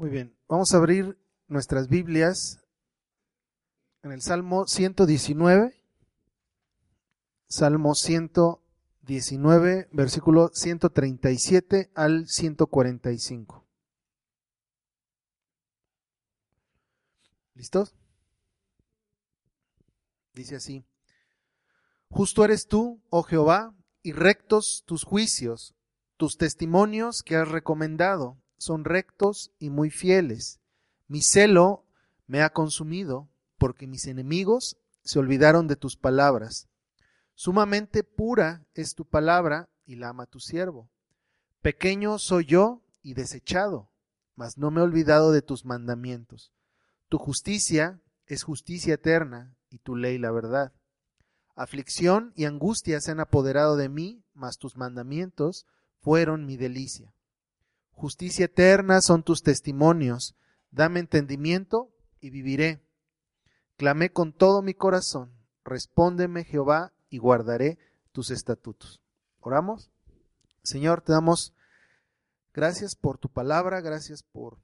Muy bien, vamos a abrir nuestras Biblias en el Salmo 119. Salmo 119, versículo 137 al 145. ¿Listos? Dice así, Justo eres tú, oh Jehová, y rectos tus juicios, tus testimonios que has recomendado son rectos y muy fieles. Mi celo me ha consumido, porque mis enemigos se olvidaron de tus palabras. Sumamente pura es tu palabra, y la ama tu siervo. Pequeño soy yo y desechado, mas no me he olvidado de tus mandamientos. Tu justicia es justicia eterna, y tu ley la verdad. Aflicción y angustia se han apoderado de mí, mas tus mandamientos fueron mi delicia. Justicia eterna son tus testimonios. Dame entendimiento y viviré. Clamé con todo mi corazón. Respóndeme, Jehová, y guardaré tus estatutos. Oramos. Señor, te damos gracias por tu palabra, gracias por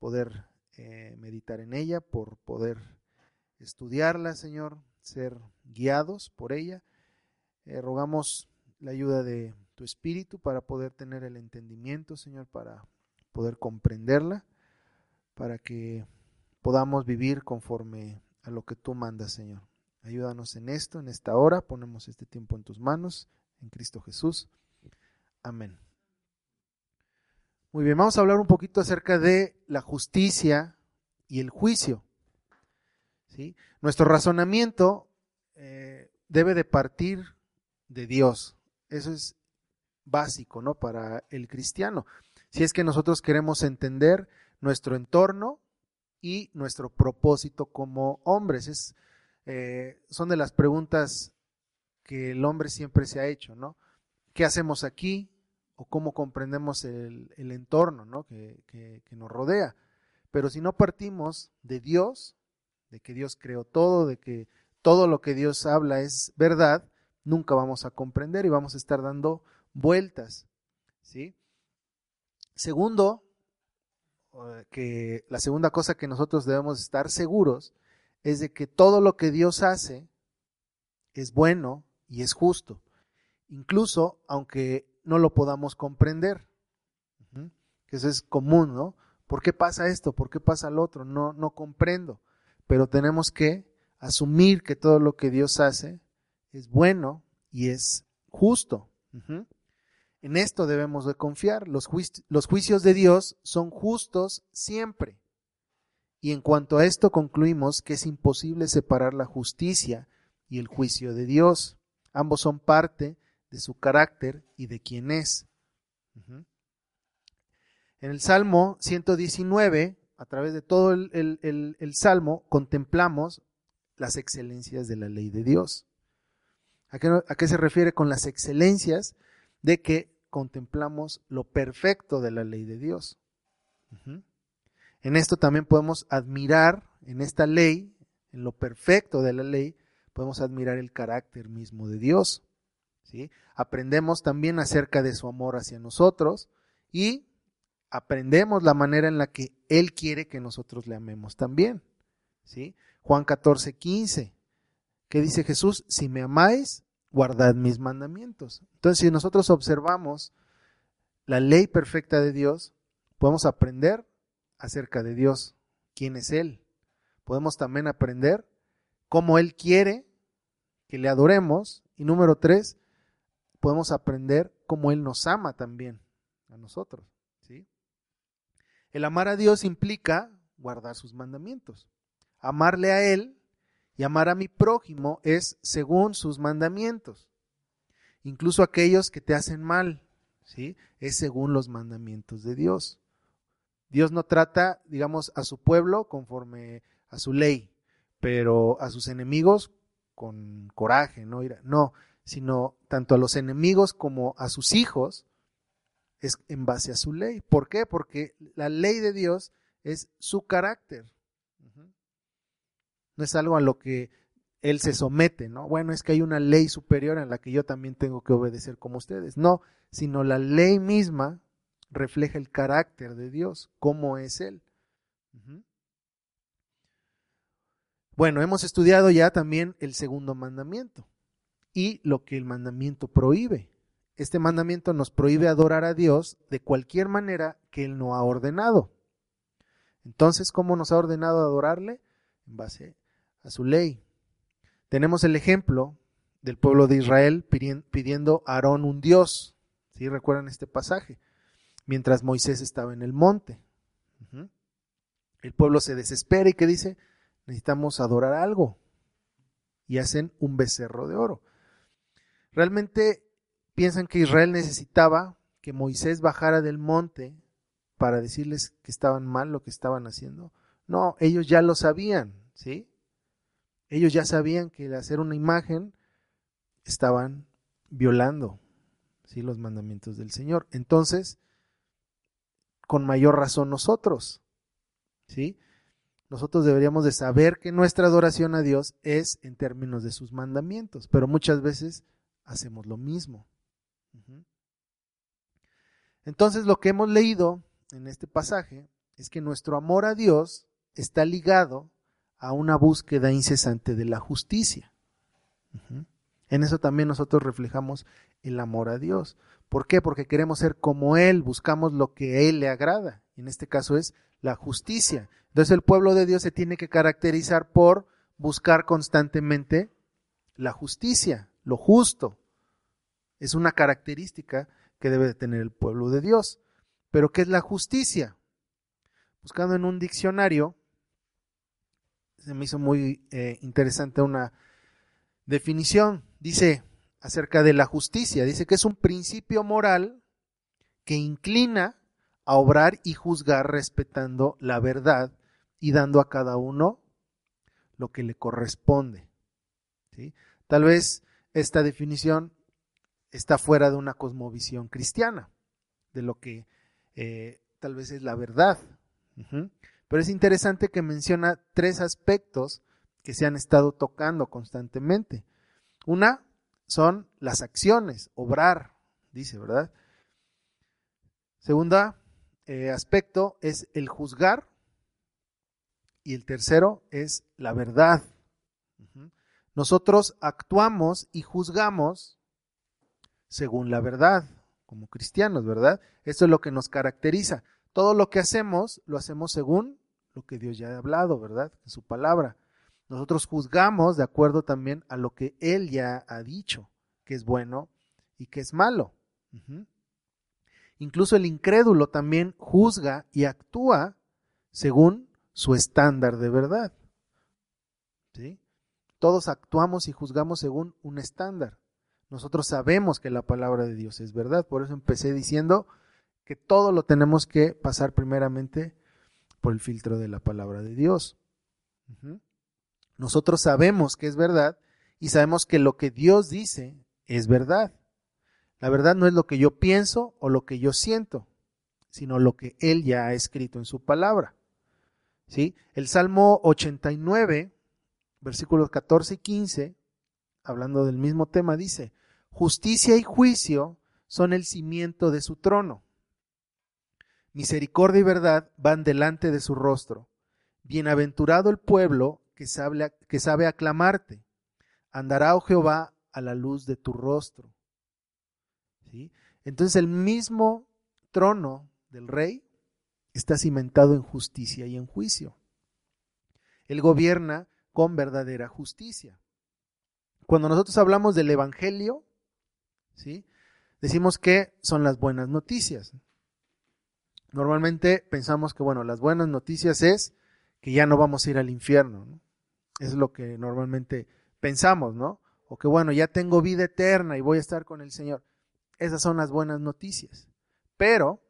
poder eh, meditar en ella, por poder estudiarla, Señor, ser guiados por ella. Eh, rogamos la ayuda de tu espíritu para poder tener el entendimiento, Señor, para poder comprenderla, para que podamos vivir conforme a lo que tú mandas, Señor. Ayúdanos en esto, en esta hora. Ponemos este tiempo en tus manos, en Cristo Jesús. Amén. Muy bien, vamos a hablar un poquito acerca de la justicia y el juicio. ¿sí? Nuestro razonamiento eh, debe de partir de Dios. Eso es básico, ¿no? Para el cristiano. Si es que nosotros queremos entender nuestro entorno y nuestro propósito como hombres. Es, eh, son de las preguntas que el hombre siempre se ha hecho, ¿no? ¿Qué hacemos aquí? ¿O cómo comprendemos el, entorno ¿no? que, que nos rodea? Pero si no partimos de Dios, de que Dios creó todo, de que todo lo que Dios habla es verdad, nunca vamos a comprender y vamos a estar dando vueltas. ¿sí? Segundo, eh, que la segunda cosa que nosotros debemos estar seguros es de que todo lo que Dios hace es bueno y es justo, incluso aunque no lo podamos comprender. Que eso es común, ¿no? ¿Por qué pasa esto? ¿Por qué pasa lo otro? No, no comprendo. Pero tenemos que asumir que todo lo que Dios hace es bueno y es justo. En esto debemos de confiar. Los, juicios de Dios son justos siempre. Y en cuanto a esto concluimos que es imposible separar la justicia y el juicio de Dios. Ambos son parte de su carácter y de quién es. En el Salmo 119, a través de todo el, Salmo, contemplamos las excelencias de la ley de Dios. ¿A qué se refiere con las excelencias? de que contemplamos lo perfecto de la ley de Dios. En esto también podemos admirar, en esta ley, en lo perfecto de la ley, podemos admirar el carácter mismo de Dios. ¿sí? Aprendemos también acerca de su amor hacia nosotros y aprendemos la manera en la que Él quiere que nosotros le amemos también. ¿sí? Juan 14, 15. ¿Qué dice Jesús? Si me amáis, guardad mis mandamientos. Entonces, si nosotros observamos la ley perfecta de Dios, podemos aprender acerca de Dios, quién es Él. Podemos también aprender cómo Él quiere que le adoremos. Y número tres, podemos aprender cómo Él nos ama también a nosotros. ¿sí? El amar a Dios implica guardar sus mandamientos. Amarle a Él y amar a mi prójimo es según sus mandamientos. Incluso aquellos que te hacen mal, ¿sí? Es según los mandamientos de Dios. Dios no trata, digamos, a su pueblo conforme a su ley, pero a sus enemigos con coraje, ¿no? No, sino tanto a los enemigos como a sus hijos es en base a su ley. ¿Por qué? Porque la ley de Dios es su carácter no es algo a lo que él se somete, ¿no? Bueno, es que hay una ley superior en la que yo también tengo que obedecer como ustedes. No, sino la ley misma refleja el carácter de Dios, cómo es Él. Bueno, hemos estudiado ya también el segundo mandamiento y lo que el mandamiento prohíbe. Este mandamiento nos prohíbe adorar a Dios de cualquier manera que Él no ha ordenado. Entonces, ¿cómo nos ha ordenado adorarle? En base a su ley. Tenemos el ejemplo del pueblo de Israel pidiendo a Aarón un Dios. ¿Sí recuerdan este pasaje? Mientras Moisés estaba en el monte. El pueblo se desespera y que dice, necesitamos adorar algo. Y hacen un becerro de oro. Realmente piensan que Israel necesitaba que Moisés bajara del monte para decirles que estaban mal lo que estaban haciendo. No, ellos ya lo sabían, ¿sí? Ellos ya sabían que hacer una imagen estaban violando ¿sí? los mandamientos del Señor. Entonces, con mayor razón nosotros, ¿sí? Nosotros deberíamos de saber que nuestra adoración a Dios es en términos de sus mandamientos, pero muchas veces hacemos lo mismo. Entonces lo que hemos leído en este pasaje es que nuestro amor a Dios está ligado a una búsqueda incesante de la justicia. En eso también nosotros reflejamos el amor a Dios. ¿Por qué? Porque queremos ser como Él, buscamos lo que a Él le agrada. En este caso es la justicia. Entonces el pueblo de Dios se tiene que caracterizar por buscar constantemente la justicia, lo justo. Es una característica que debe de tener el pueblo de Dios. Pero ¿qué es la justicia? Buscando en un diccionario, se me hizo muy eh, interesante una definición. Dice acerca de la justicia, dice que es un principio moral que inclina a obrar y juzgar respetando la verdad y dando a cada uno lo que le corresponde. ¿sí? Tal vez esta definición está fuera de una cosmovisión cristiana, de lo que eh, tal vez es la verdad. Pero es interesante que menciona tres aspectos que se han estado tocando constantemente. Una son las acciones, obrar, dice, ¿verdad? Segunda eh, aspecto es el juzgar. Y el tercero es la verdad. Nosotros actuamos y juzgamos según la verdad, como cristianos, ¿verdad? Esto es lo que nos caracteriza. Todo lo que hacemos, lo hacemos según lo que Dios ya ha hablado, ¿verdad? En su palabra. Nosotros juzgamos de acuerdo también a lo que Él ya ha dicho, que es bueno y que es malo. Incluso el incrédulo también juzga y actúa según su estándar de verdad. ¿Sí? Todos actuamos y juzgamos según un estándar. Nosotros sabemos que la palabra de Dios es verdad, por eso empecé diciendo que todo lo tenemos que pasar primeramente por el filtro de la palabra de Dios. Nosotros sabemos que es verdad y sabemos que lo que Dios dice es verdad. La verdad no es lo que yo pienso o lo que yo siento, sino lo que Él ya ha escrito en su palabra. ¿Sí? El Salmo 89, versículos 14 y 15, hablando del mismo tema, dice, justicia y juicio son el cimiento de su trono. Misericordia y verdad van delante de su rostro. Bienaventurado el pueblo que sabe, aclamarte. Andará, oh Jehová, a la luz de tu rostro. ¿Sí? Entonces el mismo trono del rey está cimentado en justicia y en juicio. Él gobierna con verdadera justicia. Cuando nosotros hablamos del Evangelio, ¿sí? decimos que son las buenas noticias. Normalmente pensamos que, bueno, las buenas noticias es que ya no vamos a ir al infierno. ¿no? Es lo que normalmente pensamos, ¿no? O que bueno, ya tengo vida eterna y voy a estar con el Señor. Esas son las buenas noticias. Pero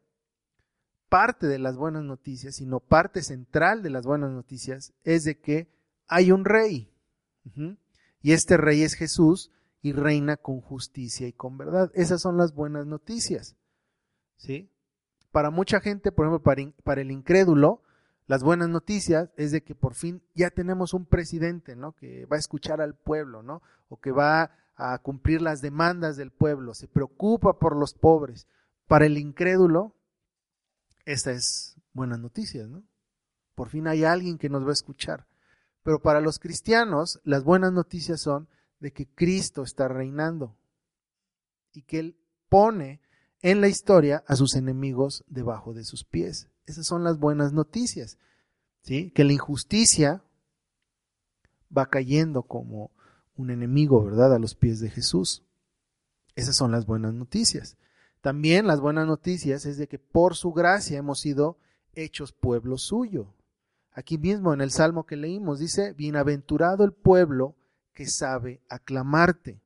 parte de las buenas noticias, sino parte central de las buenas noticias, es de que hay un rey. Y este rey es Jesús y reina con justicia y con verdad. Esas son las buenas noticias. ¿Sí? Para mucha gente, por ejemplo, para, el incrédulo, las buenas noticias es de que por fin ya tenemos un presidente, ¿no? Que va a escuchar al pueblo, ¿no? O que va a cumplir las demandas del pueblo, se preocupa por los pobres. Para el incrédulo, esta es buena noticia, ¿no? Por fin hay alguien que nos va a escuchar. Pero para los cristianos, las buenas noticias son de que Cristo está reinando y que Él pone en la historia a sus enemigos debajo de sus pies. Esas son las buenas noticias. ¿sí? Que la injusticia va cayendo como un enemigo, ¿verdad?, a los pies de Jesús. Esas son las buenas noticias. También las buenas noticias es de que por su gracia hemos sido hechos pueblo suyo. Aquí mismo en el salmo que leímos dice, bienaventurado el pueblo que sabe aclamarte.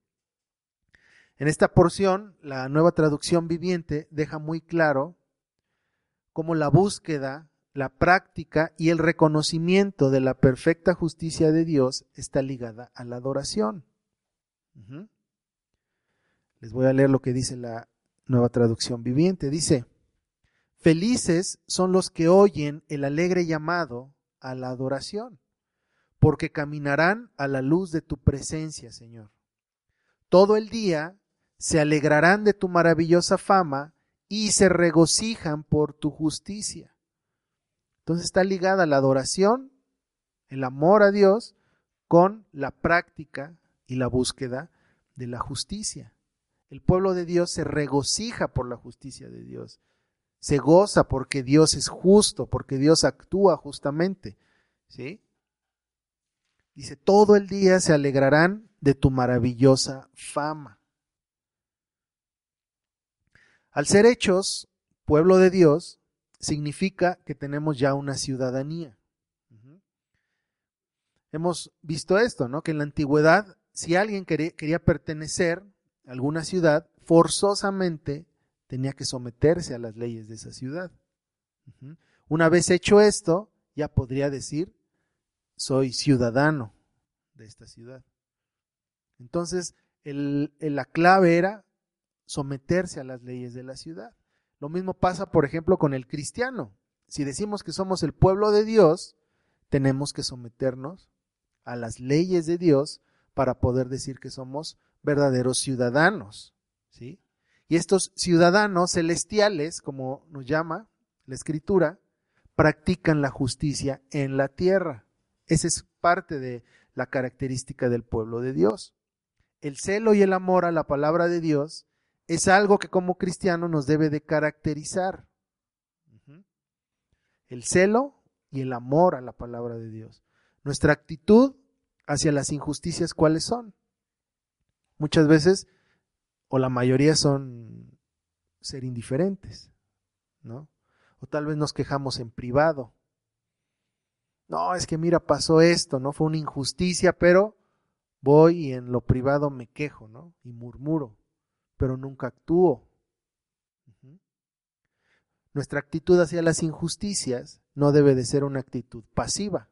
En esta porción, la nueva traducción viviente deja muy claro cómo la búsqueda, la práctica y el reconocimiento de la perfecta justicia de Dios está ligada a la adoración. Les voy a leer lo que dice la nueva traducción viviente. Dice, felices son los que oyen el alegre llamado a la adoración, porque caminarán a la luz de tu presencia, Señor. Todo el día se alegrarán de tu maravillosa fama y se regocijan por tu justicia. Entonces está ligada la adoración, el amor a Dios, con la práctica y la búsqueda de la justicia. El pueblo de Dios se regocija por la justicia de Dios. Se goza porque Dios es justo, porque Dios actúa justamente. ¿Sí? Dice, todo el día se alegrarán de tu maravillosa fama. Al ser hechos pueblo de Dios, significa que tenemos ya una ciudadanía. Hemos visto esto, ¿no? Que en la antigüedad, si alguien quería, pertenecer a alguna ciudad, forzosamente tenía que someterse a las leyes de esa ciudad. Una vez hecho esto, ya podría decir, soy ciudadano de esta ciudad. Entonces, la clave era someterse a las leyes de la ciudad. Lo mismo pasa, por ejemplo, con el cristiano. Si decimos que somos el pueblo de Dios, tenemos que someternos a las leyes de Dios para poder decir que somos verdaderos ciudadanos. ¿sí? Y estos ciudadanos celestiales, como nos llama la escritura, practican la justicia en la tierra. Esa es parte de la característica del pueblo de Dios. El celo y el amor a la palabra de Dios es algo que como cristiano nos debe de caracterizar. El celo y el amor a la palabra de Dios. Nuestra actitud hacia las injusticias, ¿cuáles son? Muchas veces, o la mayoría son ser indiferentes, ¿no? O tal vez nos quejamos en privado. No, es que mira, pasó esto, ¿no? Fue una injusticia, pero voy y en lo privado me quejo, ¿no? Y murmuro pero nunca actúo. Nuestra actitud hacia las injusticias no debe de ser una actitud pasiva,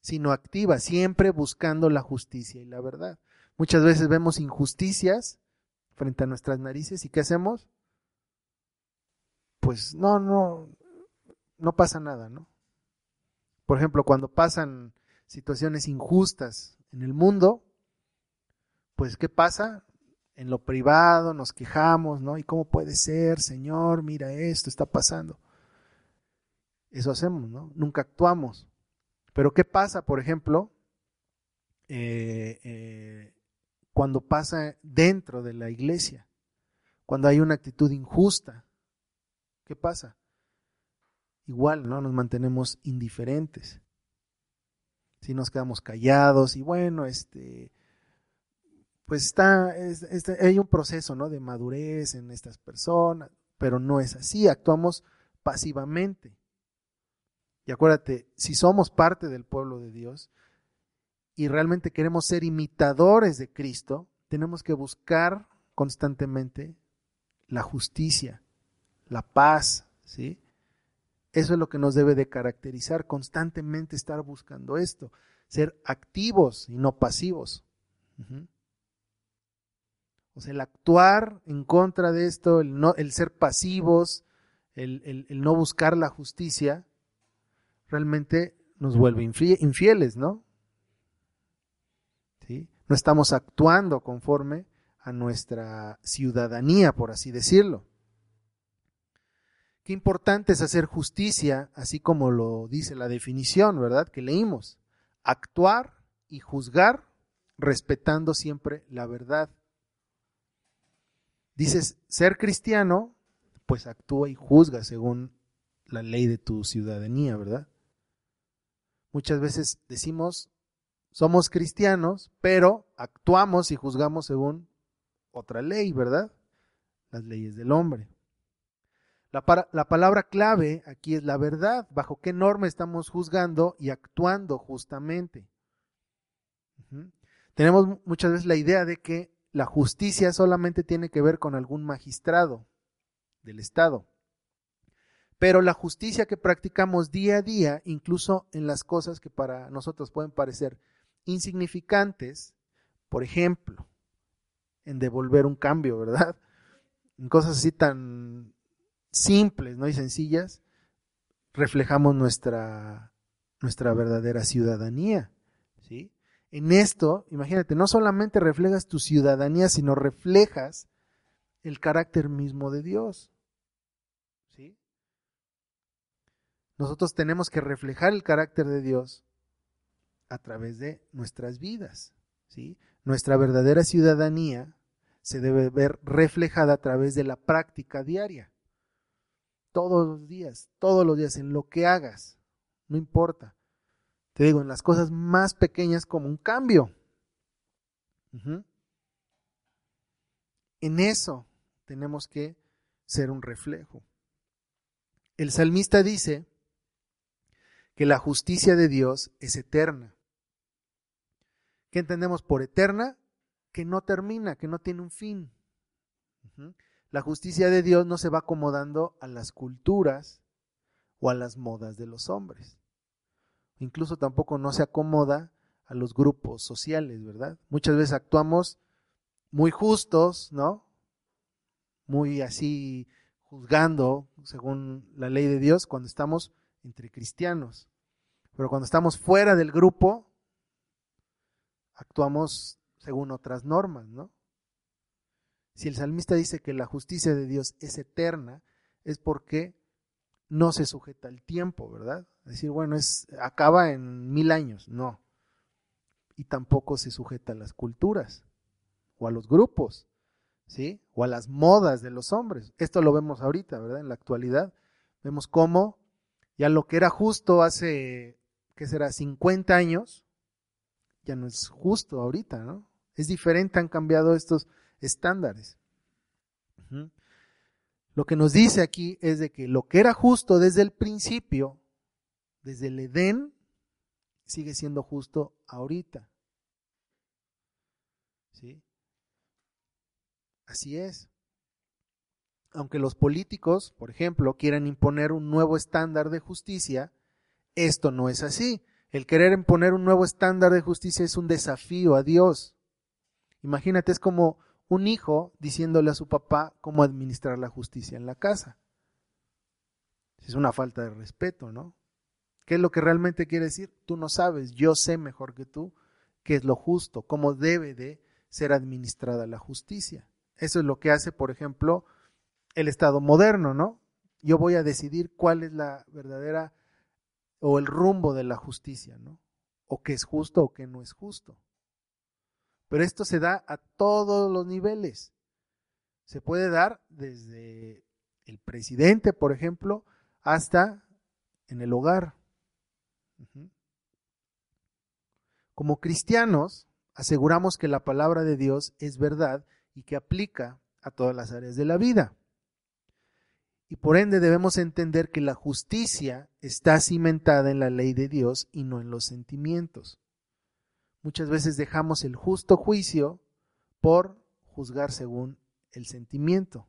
sino activa, siempre buscando la justicia y la verdad. Muchas veces vemos injusticias frente a nuestras narices y ¿qué hacemos? Pues no, no, no pasa nada, ¿no? Por ejemplo, cuando pasan situaciones injustas en el mundo, pues ¿qué pasa? En lo privado nos quejamos, ¿no? ¿Y cómo puede ser, Señor? Mira esto, está pasando. Eso hacemos, ¿no? Nunca actuamos. Pero ¿qué pasa, por ejemplo, eh, eh, cuando pasa dentro de la iglesia? Cuando hay una actitud injusta. ¿Qué pasa? Igual, ¿no? Nos mantenemos indiferentes. Si nos quedamos callados y bueno, este, pues está, hay un proceso ¿no? de madurez en estas personas, pero no es así, actuamos pasivamente. Y acuérdate, si somos parte del pueblo de Dios y realmente queremos ser imitadores de Cristo, tenemos que buscar constantemente la justicia, la paz, ¿sí? Eso es lo que nos debe de caracterizar, constantemente estar buscando esto, ser activos y no pasivos. O sea, el actuar en contra de esto, el, no, el ser pasivos, el, no buscar la justicia, realmente nos vuelve infieles, ¿no? ¿Sí? No estamos actuando conforme a nuestra ciudadanía, por así decirlo. Qué importante es hacer justicia, así como lo dice la definición, ¿verdad? Que leímos. Actuar y juzgar respetando siempre la verdad. Dices, ser cristiano, pues actúa y juzga según la ley de tu ciudadanía, ¿verdad? Muchas veces decimos, somos cristianos, pero actuamos y juzgamos según otra ley, ¿verdad? Las leyes del hombre. La, la, palabra clave aquí es la verdad, bajo qué norma estamos juzgando y actuando justamente. Tenemos muchas veces la idea de que la justicia solamente tiene que ver con algún magistrado del Estado. Pero la justicia que practicamos día a día, incluso en las cosas que para nosotros pueden parecer insignificantes, por ejemplo, en devolver un cambio, ¿verdad? En cosas así tan simples ¿no? y sencillas, reflejamos nuestra, nuestra verdadera ciudadanía. En esto, imagínate, no solamente reflejas tu ciudadanía, sino reflejas el carácter mismo de Dios. ¿sí? Nosotros tenemos que reflejar el carácter de Dios a través de nuestras vidas. ¿sí? Nuestra verdadera ciudadanía se debe ver reflejada a través de la práctica diaria. Todos los días, todos los días, en lo que hagas, no importa. Te digo, en las cosas más pequeñas como un cambio. En eso tenemos que ser un reflejo. El salmista dice que la justicia de Dios es eterna. ¿Qué entendemos por eterna? Que no termina, que no tiene un fin. La justicia de Dios no se va acomodando a las culturas o a las modas de los hombres. Incluso tampoco no se acomoda a los grupos sociales, ¿verdad? Muchas veces actuamos muy justos, ¿no? Muy así juzgando según la ley de Dios cuando estamos entre cristianos. Pero cuando estamos fuera del grupo, actuamos según otras normas, ¿no? Si el salmista dice que la justicia de Dios es eterna, es porque no se sujeta al tiempo, ¿verdad? Decir, bueno, es, acaba en mil años, no. Y tampoco se sujeta a las culturas o a los grupos, ¿sí? O a las modas de los hombres. Esto lo vemos ahorita, ¿verdad? En la actualidad. Vemos cómo ya lo que era justo hace, ¿qué será? 50 años, ya no es justo ahorita, ¿no? Es diferente, han cambiado estos estándares. Lo que nos dice aquí es de que lo que era justo desde el principio, desde el Edén, sigue siendo justo ahorita. ¿Sí? Así es. Aunque los políticos, por ejemplo, quieran imponer un nuevo estándar de justicia, esto no es así. El querer imponer un nuevo estándar de justicia es un desafío a Dios. Imagínate, es como un hijo diciéndole a su papá cómo administrar la justicia en la casa. Es una falta de respeto, ¿no? ¿Qué es lo que realmente quiere decir? Tú no sabes, yo sé mejor que tú qué es lo justo, cómo debe de ser administrada la justicia. Eso es lo que hace, por ejemplo, el Estado moderno, ¿no? Yo voy a decidir cuál es la verdadera o el rumbo de la justicia, ¿no? O qué es justo o qué no es justo. Pero esto se da a todos los niveles. Se puede dar desde el presidente, por ejemplo, hasta en el hogar. Como cristianos, aseguramos que la palabra de Dios es verdad y que aplica a todas las áreas de la vida. Y por ende debemos entender que la justicia está cimentada en la ley de Dios y no en los sentimientos. Muchas veces dejamos el justo juicio por juzgar según el sentimiento.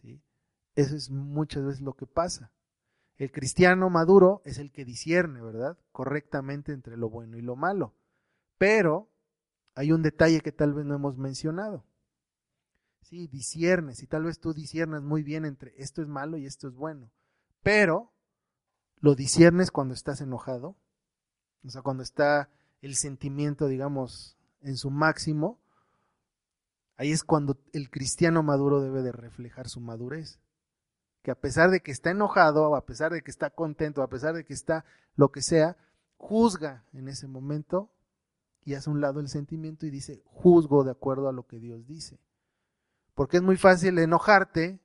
¿Sí? Eso es muchas veces lo que pasa. El cristiano maduro es el que discierne, ¿verdad? Correctamente entre lo bueno y lo malo. Pero hay un detalle que tal vez no hemos mencionado. Sí, disiernes, y tal vez tú disiernas muy bien entre esto es malo y esto es bueno, pero lo disiernes cuando estás enojado, o sea, cuando está el sentimiento, digamos, en su máximo, ahí es cuando el cristiano maduro debe de reflejar su madurez. Que a pesar de que está enojado, a pesar de que está contento, a pesar de que está lo que sea, juzga en ese momento y hace un lado el sentimiento y dice, juzgo de acuerdo a lo que Dios dice. Porque es muy fácil enojarte,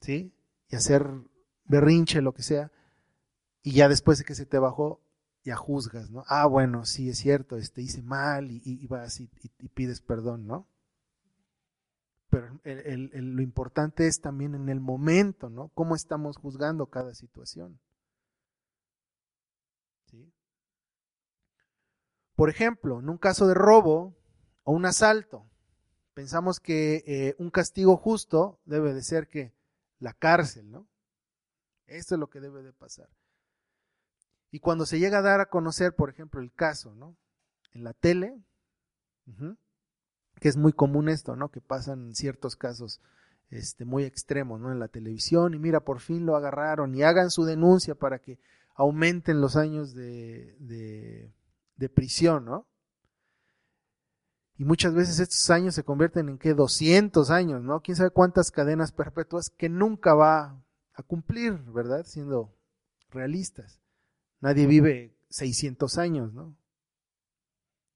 ¿sí? Y hacer berrinche, lo que sea, y ya después de que se te bajó, ya juzgas, ¿no? Ah, bueno, sí, es cierto, este, hice mal y, vas y, pides perdón, ¿no? Pero lo importante es también en el momento, ¿no? Cómo estamos juzgando cada situación. ¿Sí? Por ejemplo, en un caso de robo o un asalto, pensamos que eh, un castigo justo debe de ser que la cárcel, ¿no? Esto es lo que debe de pasar. Y cuando se llega a dar a conocer, por ejemplo, el caso, ¿no? En la tele, que es muy común esto, ¿no? Que pasan ciertos casos este, muy extremos, ¿no? En la televisión, y mira, por fin lo agarraron, y hagan su denuncia para que aumenten los años de, de, de prisión, ¿no? Y muchas veces estos años se convierten en que 200 años, ¿no? Quién sabe cuántas cadenas perpetuas que nunca va a cumplir, ¿verdad? Siendo realistas. Nadie vive 600 años, ¿no?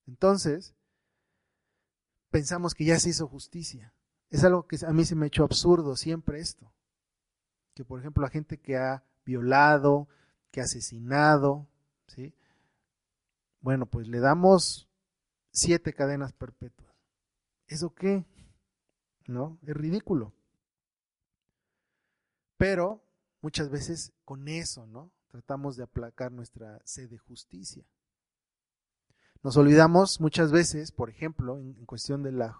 Entonces, pensamos que ya se hizo justicia. Es algo que a mí se me ha hecho absurdo siempre esto. Que por ejemplo la gente que ha violado, que ha asesinado, ¿sí? Bueno, pues le damos siete cadenas perpetuas. ¿Eso qué? ¿No? Es ridículo. Pero muchas veces con eso, ¿no? tratamos de aplacar nuestra sed de justicia. Nos olvidamos muchas veces, por ejemplo, en, cuestión de la,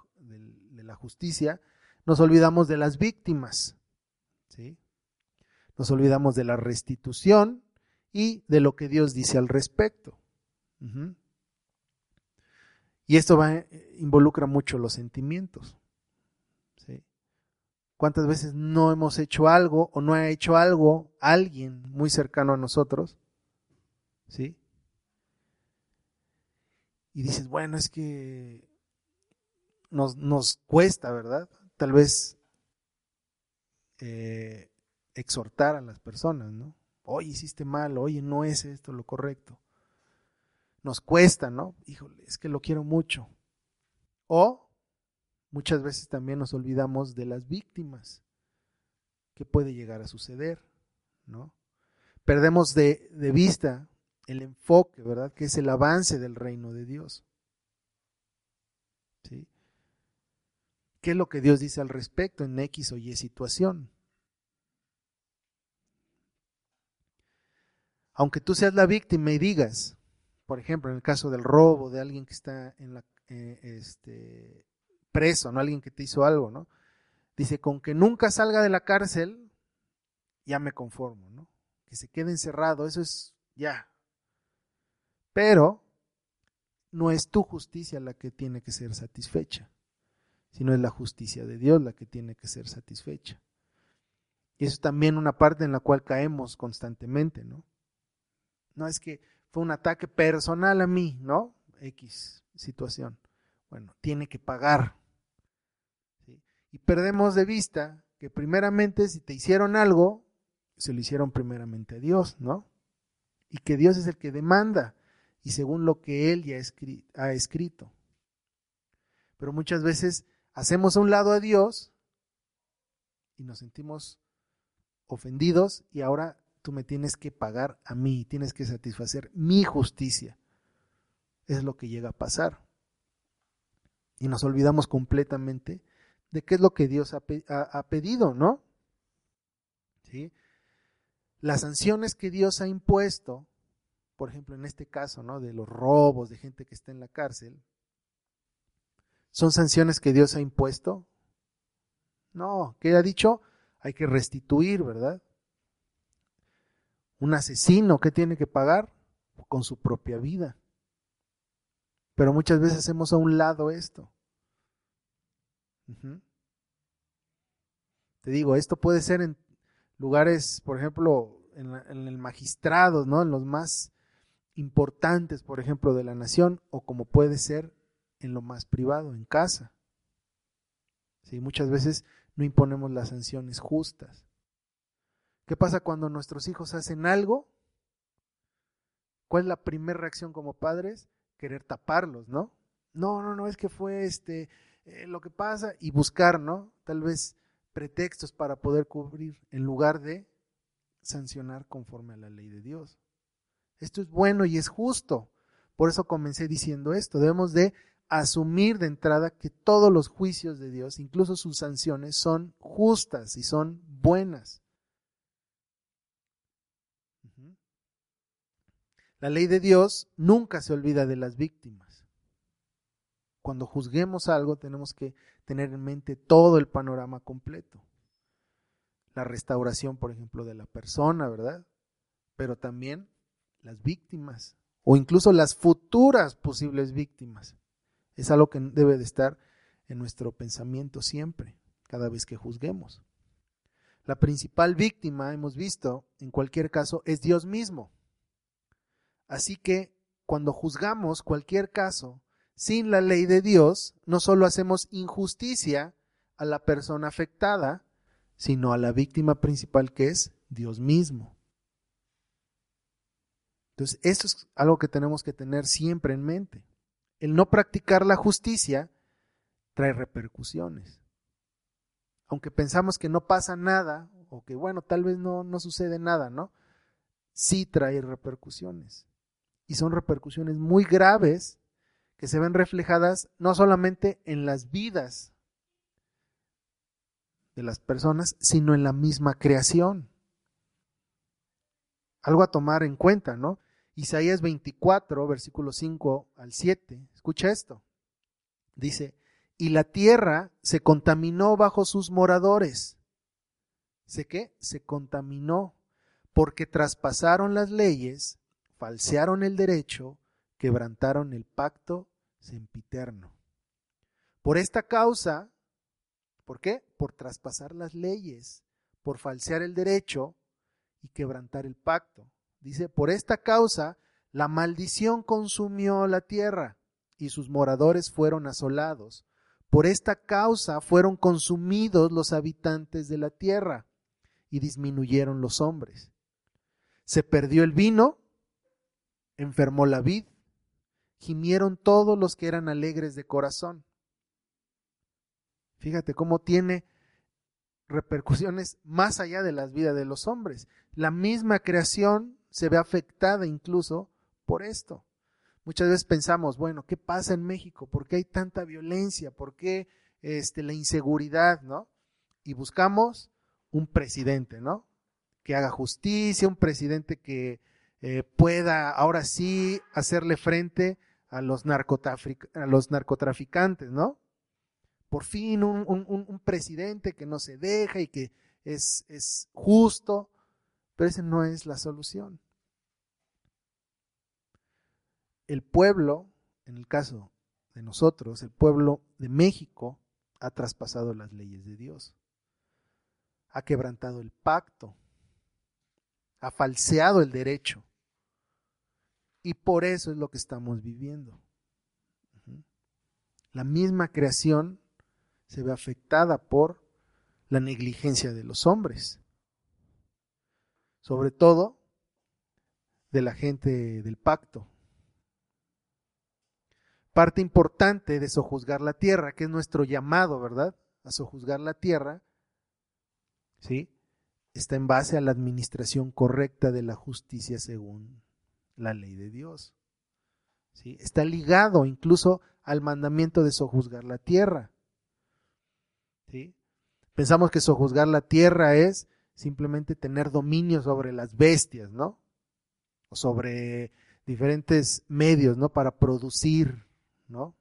justicia, nos olvidamos de las víctimas, ¿sí? Nos olvidamos de la restitución y de lo que Dios dice al respecto. Y esto eh, involucra mucho los sentimientos. ¿Cuántas veces no hemos hecho algo o no ha hecho algo alguien muy cercano a nosotros? ¿Sí? Y dices, bueno, es que nos, nos cuesta, ¿verdad? Tal vez eh, exhortar a las personas, ¿no? Oye, hiciste mal, oye, no es esto lo correcto. Nos cuesta, ¿no? Híjole, es que lo quiero mucho. O Muchas veces también nos olvidamos de las víctimas que puede llegar a suceder, ¿no? Perdemos de, de vista el enfoque, ¿verdad? Que es el avance del reino de Dios. ¿Sí? ¿Qué es lo que Dios dice al respecto en X o Y situación? Aunque tú seas la víctima y digas, por ejemplo, en el caso del robo de alguien que está en la, eh, este, preso, ¿no? Alguien que te hizo algo, ¿no? Dice, con que nunca salga de la cárcel, ya me conformo, ¿no? Que se quede encerrado, eso es ya. Pero no es tu justicia la que tiene que ser satisfecha, sino es la justicia de Dios la que tiene que ser satisfecha. Y eso es también una parte en la cual caemos constantemente, ¿no? No es que fue un ataque personal a mí, ¿no? X situación. Bueno, tiene que pagar y perdemos de vista que primeramente si te hicieron algo, se lo hicieron primeramente a Dios, ¿no? Y que Dios es el que demanda y según lo que Él ya ha escrito. Pero muchas veces hacemos a un lado a Dios y nos sentimos ofendidos y ahora tú me tienes que pagar a mí, tienes que satisfacer mi justicia. Es lo que llega a pasar. Y nos olvidamos completamente de qué es lo que Dios ha, pedido, ¿no? ¿Sí? Las sanciones que Dios ha impuesto, por ejemplo, en este caso, ¿no? De los robos, de gente que está en la cárcel, ¿son sanciones que Dios ha impuesto? No, ¿qué ha dicho? Hay que restituir, ¿verdad? Un asesino, ¿qué tiene que pagar? Con su propia vida. Pero muchas veces hacemos a un lado esto. Te digo, esto puede ser en lugares, por ejemplo, en, el magistrado, ¿no? En los más importantes, por ejemplo, de la nación, o como puede ser en lo más privado, en casa. ¿Sí? Muchas veces no imponemos las sanciones justas. ¿Qué pasa cuando nuestros hijos hacen algo? ¿Cuál es la primera reacción como padres? Querer taparlos, ¿no? No, no, no, es que fue este eh, lo que pasa y buscar, ¿no? Tal vez pretextos para poder cubrir en lugar de sancionar conforme a la ley de Dios. Esto es bueno y es justo. Por eso comencé diciendo esto. Debemos de asumir de entrada que todos los juicios de Dios, incluso sus sanciones, son justas y son buenas. La ley de Dios nunca se olvida de las víctimas. Cuando juzguemos algo tenemos que tener en mente todo el panorama completo. La restauración, por ejemplo, de la persona, ¿verdad? Pero también las víctimas o incluso las futuras posibles víctimas. Es algo que debe de estar en nuestro pensamiento siempre, cada vez que juzguemos. La principal víctima, hemos visto, en cualquier caso, es Dios mismo. Así que cuando juzgamos cualquier caso sin la ley de Dios, no solo hacemos injusticia a la persona afectada, sino a la víctima principal que es Dios mismo. Entonces, esto es algo que tenemos que tener siempre en mente. El no practicar la justicia trae repercusiones. Aunque pensamos que no pasa nada, o que bueno, tal vez no, no sucede nada, ¿no? Sí trae repercusiones. Y son repercusiones muy graves que se ven reflejadas no solamente en las vidas de las personas, sino en la misma creación. Algo a tomar en cuenta, ¿no? Isaías 24, versículo 5 al 7. Escucha esto. Dice, y la tierra se contaminó bajo sus moradores. ¿Sé qué? Se contaminó porque traspasaron las leyes, falsearon el derecho, quebrantaron el pacto sempiterno. Por esta causa, ¿por qué? Por traspasar las leyes, por falsear el derecho y quebrantar el pacto. Dice, por esta causa la maldición consumió la tierra y sus moradores fueron asolados. Por esta causa fueron consumidos los habitantes de la tierra y disminuyeron los hombres. Se perdió el vino, enfermó la vid, gimieron todos los que eran alegres de corazón. Fíjate cómo tiene repercusiones más allá de las vidas de los hombres. La misma creación se ve afectada incluso por esto. Muchas veces pensamos, bueno, ¿qué pasa en México? ¿Por qué hay tanta violencia? ¿Por qué este, la inseguridad? ¿no? Y buscamos un presidente, ¿no? Que haga justicia, un presidente que eh, pueda ahora sí hacerle frente a los, a los narcotraficantes, ¿no? Por fin un, un, presidente que no se deja y que es, es justo, pero esa no es la solución el pueblo, en el caso de nosotros, el pueblo de México, ha traspasado las leyes de Dios, ha quebrantado el pacto, ha falseado el derecho. Y por eso es lo que estamos viviendo. La misma creación se ve afectada por la negligencia de los hombres, sobre todo de la gente del pacto, parte importante de sojuzgar la tierra, que es nuestro llamado, ¿verdad? A sojuzgar la tierra, ¿sí? Está en base a la administración correcta de la justicia según la ley de Dios. ¿sí? Está ligado incluso al mandamiento de sojuzgar la tierra. ¿sí? Pensamos que sojuzgar la tierra es simplemente tener dominio sobre las bestias, ¿no? O sobre diferentes medios, ¿no? Para producir ¿no?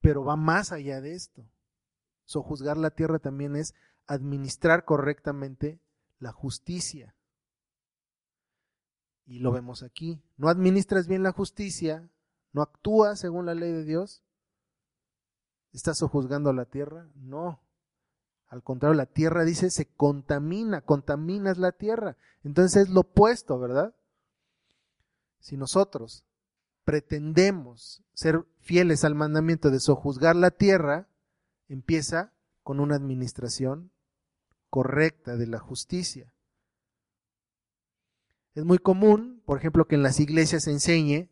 Pero va más allá de esto. Sojuzgar la tierra también es administrar correctamente la justicia. Y lo vemos aquí. No administras bien la justicia, no actúas según la ley de Dios. ¿Estás sojuzgando la tierra? No. Al contrario, la tierra dice se contamina, contaminas la tierra. Entonces es lo opuesto, ¿verdad? Si nosotros pretendemos ser fieles al mandamiento de sojuzgar la tierra, empieza con una administración correcta de la justicia. Es muy común, por ejemplo, que en las iglesias se enseñe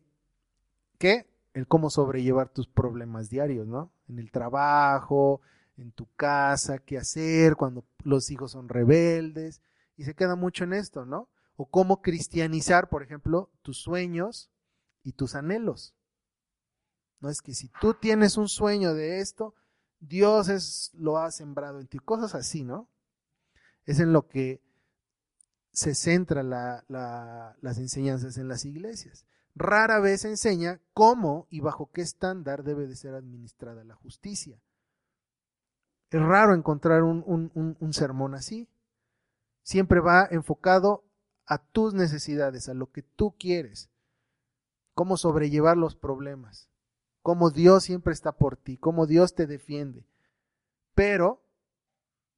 que el cómo sobrellevar tus problemas diarios, ¿no? En el trabajo, en tu casa, qué hacer cuando los hijos son rebeldes, y se queda mucho en esto, ¿no? O cómo cristianizar, por ejemplo, tus sueños y tus anhelos. No es que si tú tienes un sueño de esto, Dios es, lo ha sembrado en ti, cosas así, ¿no? Es en lo que se centra las enseñanzas en las iglesias. Rara vez enseña cómo y bajo qué estándar debe de ser administrada la justicia. Es raro encontrar un sermón así. Siempre va enfocado a tus necesidades, a lo que tú quieres, cómo sobrellevar los problemas cómo Dios siempre está por ti, cómo Dios te defiende. Pero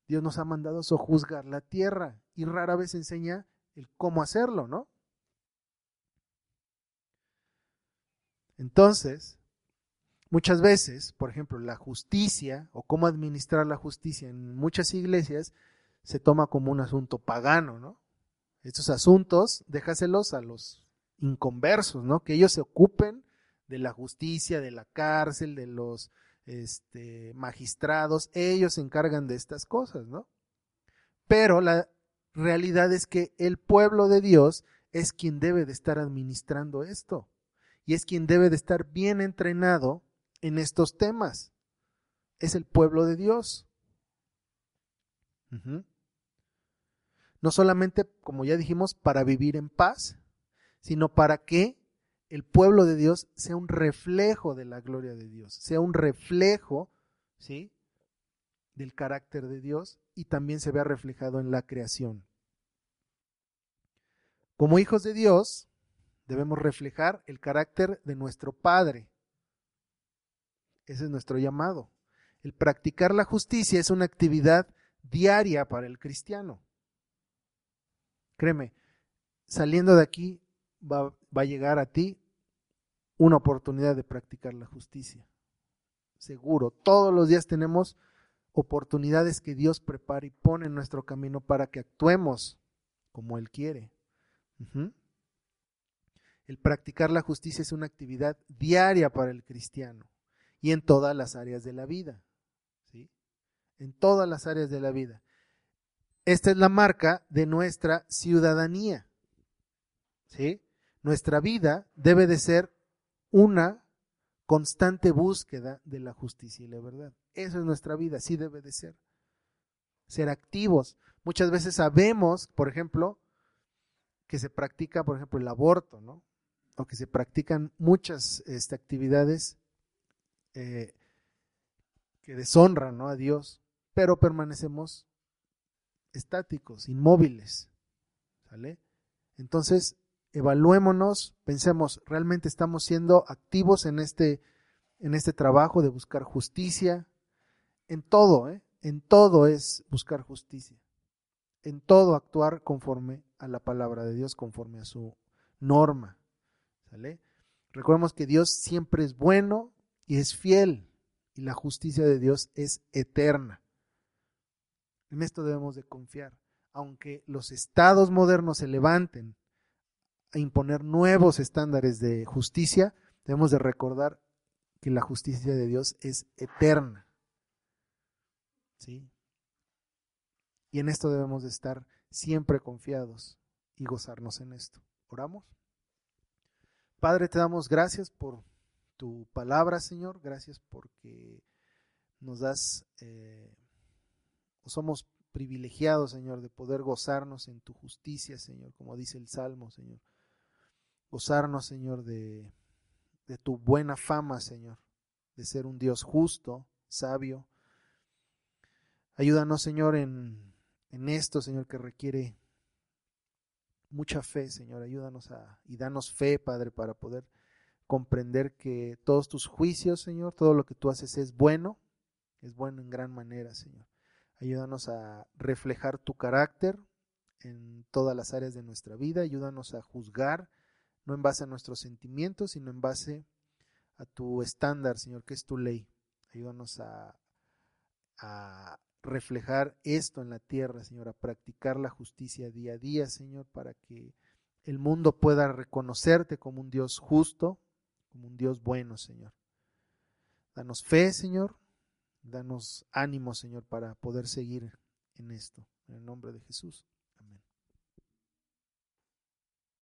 Dios nos ha mandado sojuzgar la tierra y rara vez enseña el cómo hacerlo, ¿no? Entonces, muchas veces, por ejemplo, la justicia o cómo administrar la justicia en muchas iglesias se toma como un asunto pagano, ¿no? Estos asuntos, déjaselos a los inconversos, ¿no? Que ellos se ocupen de la justicia, de la cárcel, de los este, magistrados, ellos se encargan de estas cosas, ¿no? Pero la realidad es que el pueblo de Dios es quien debe de estar administrando esto y es quien debe de estar bien entrenado en estos temas. Es el pueblo de Dios. No solamente, como ya dijimos, para vivir en paz, sino para que el pueblo de Dios sea un reflejo de la gloria de Dios, sea un reflejo, ¿sí? del carácter de Dios y también se vea reflejado en la creación. Como hijos de Dios, debemos reflejar el carácter de nuestro Padre. Ese es nuestro llamado. El practicar la justicia es una actividad diaria para el cristiano. Créeme, saliendo de aquí va, va a llegar a ti una oportunidad de practicar la justicia. Seguro, todos los días tenemos oportunidades que Dios prepara y pone en nuestro camino para que actuemos como Él quiere. El practicar la justicia es una actividad diaria para el cristiano y en todas las áreas de la vida. ¿sí? En todas las áreas de la vida. Esta es la marca de nuestra ciudadanía. ¿sí? Nuestra vida debe de ser una constante búsqueda de la justicia y la verdad. Eso es nuestra vida, así debe de ser. Ser activos. Muchas veces sabemos, por ejemplo, que se practica, por ejemplo, el aborto, ¿no? O que se practican muchas este, actividades eh, que deshonran ¿no? a Dios, pero permanecemos estáticos, inmóviles. ¿Sale? Entonces, evaluémonos, pensemos, ¿realmente estamos siendo activos en este, en este trabajo de buscar justicia? En todo, ¿eh? En todo es buscar justicia. En todo actuar conforme a la palabra de Dios, conforme a su norma. ¿Sale? Recordemos que Dios siempre es bueno y es fiel y la justicia de Dios es eterna. En esto debemos de confiar. Aunque los estados modernos se levanten imponer nuevos estándares de justicia, debemos de recordar que la justicia de Dios es eterna. ¿Sí? Y en esto debemos de estar siempre confiados y gozarnos en esto. ¿Oramos? Padre, te damos gracias por tu palabra, Señor. Gracias porque nos das, eh, somos privilegiados, Señor, de poder gozarnos en tu justicia, Señor, como dice el Salmo, Señor gozarnos, Señor, de, de tu buena fama, Señor, de ser un Dios justo, sabio. Ayúdanos, Señor, en, en esto, Señor, que requiere mucha fe, Señor. Ayúdanos a, y danos fe, Padre, para poder comprender que todos tus juicios, Señor, todo lo que tú haces es bueno, es bueno en gran manera, Señor. Ayúdanos a reflejar tu carácter en todas las áreas de nuestra vida. Ayúdanos a juzgar no en base a nuestros sentimientos, sino en base a tu estándar, Señor, que es tu ley. Ayúdanos a, a reflejar esto en la tierra, Señor, a practicar la justicia día a día, Señor, para que el mundo pueda reconocerte como un Dios justo, como un Dios bueno, Señor. Danos fe, Señor, danos ánimo, Señor, para poder seguir en esto, en el nombre de Jesús.